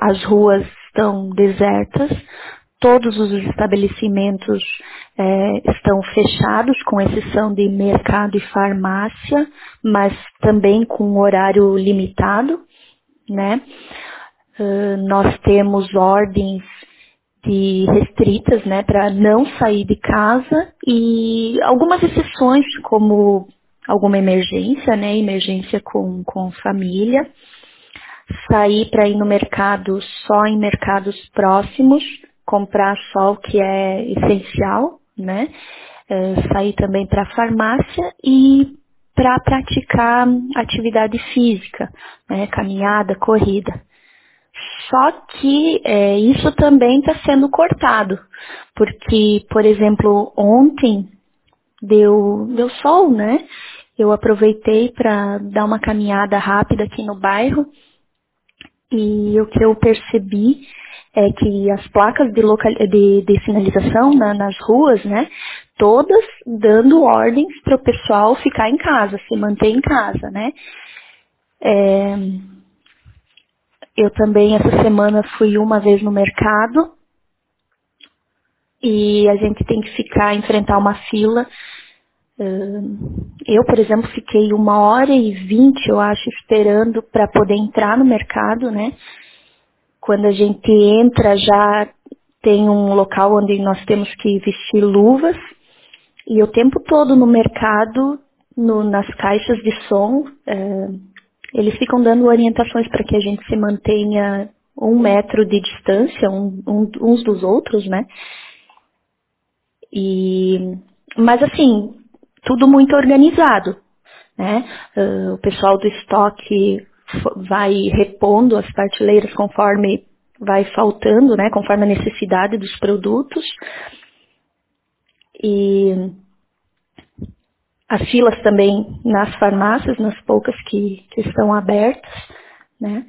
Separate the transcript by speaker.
Speaker 1: as ruas estão desertas, todos os estabelecimentos é, estão fechados, com exceção de mercado e farmácia, mas também com horário limitado, né? Uh, nós temos ordens de restritas, né, para não sair de casa e algumas exceções, como alguma emergência, né, emergência com, com família, sair para ir no mercado só em mercados próximos, comprar só o que é essencial, né? É, sair também para a farmácia e para praticar atividade física, né? caminhada, corrida. Só que é, isso também está sendo cortado, porque, por exemplo, ontem deu, deu sol, né? Eu aproveitei para dar uma caminhada rápida aqui no bairro e o que eu percebi é que as placas de, local, de, de sinalização na, nas ruas, né, todas dando ordens para o pessoal ficar em casa, se manter em casa, né. É, eu também essa semana fui uma vez no mercado e a gente tem que ficar, enfrentar uma fila. Eu, por exemplo, fiquei uma hora e vinte, eu acho, esperando para poder entrar no mercado, né? Quando a gente entra, já tem um local onde nós temos que vestir luvas. E o tempo todo no mercado, no, nas caixas de som, é, eles ficam dando orientações para que a gente se mantenha um metro de distância um, um, uns dos outros, né? E, mas assim, tudo muito organizado, né? Uh, o pessoal do estoque vai repondo as prateleiras conforme vai faltando, né, conforme a necessidade dos produtos. E as filas também nas farmácias, nas poucas que, que estão abertas, né?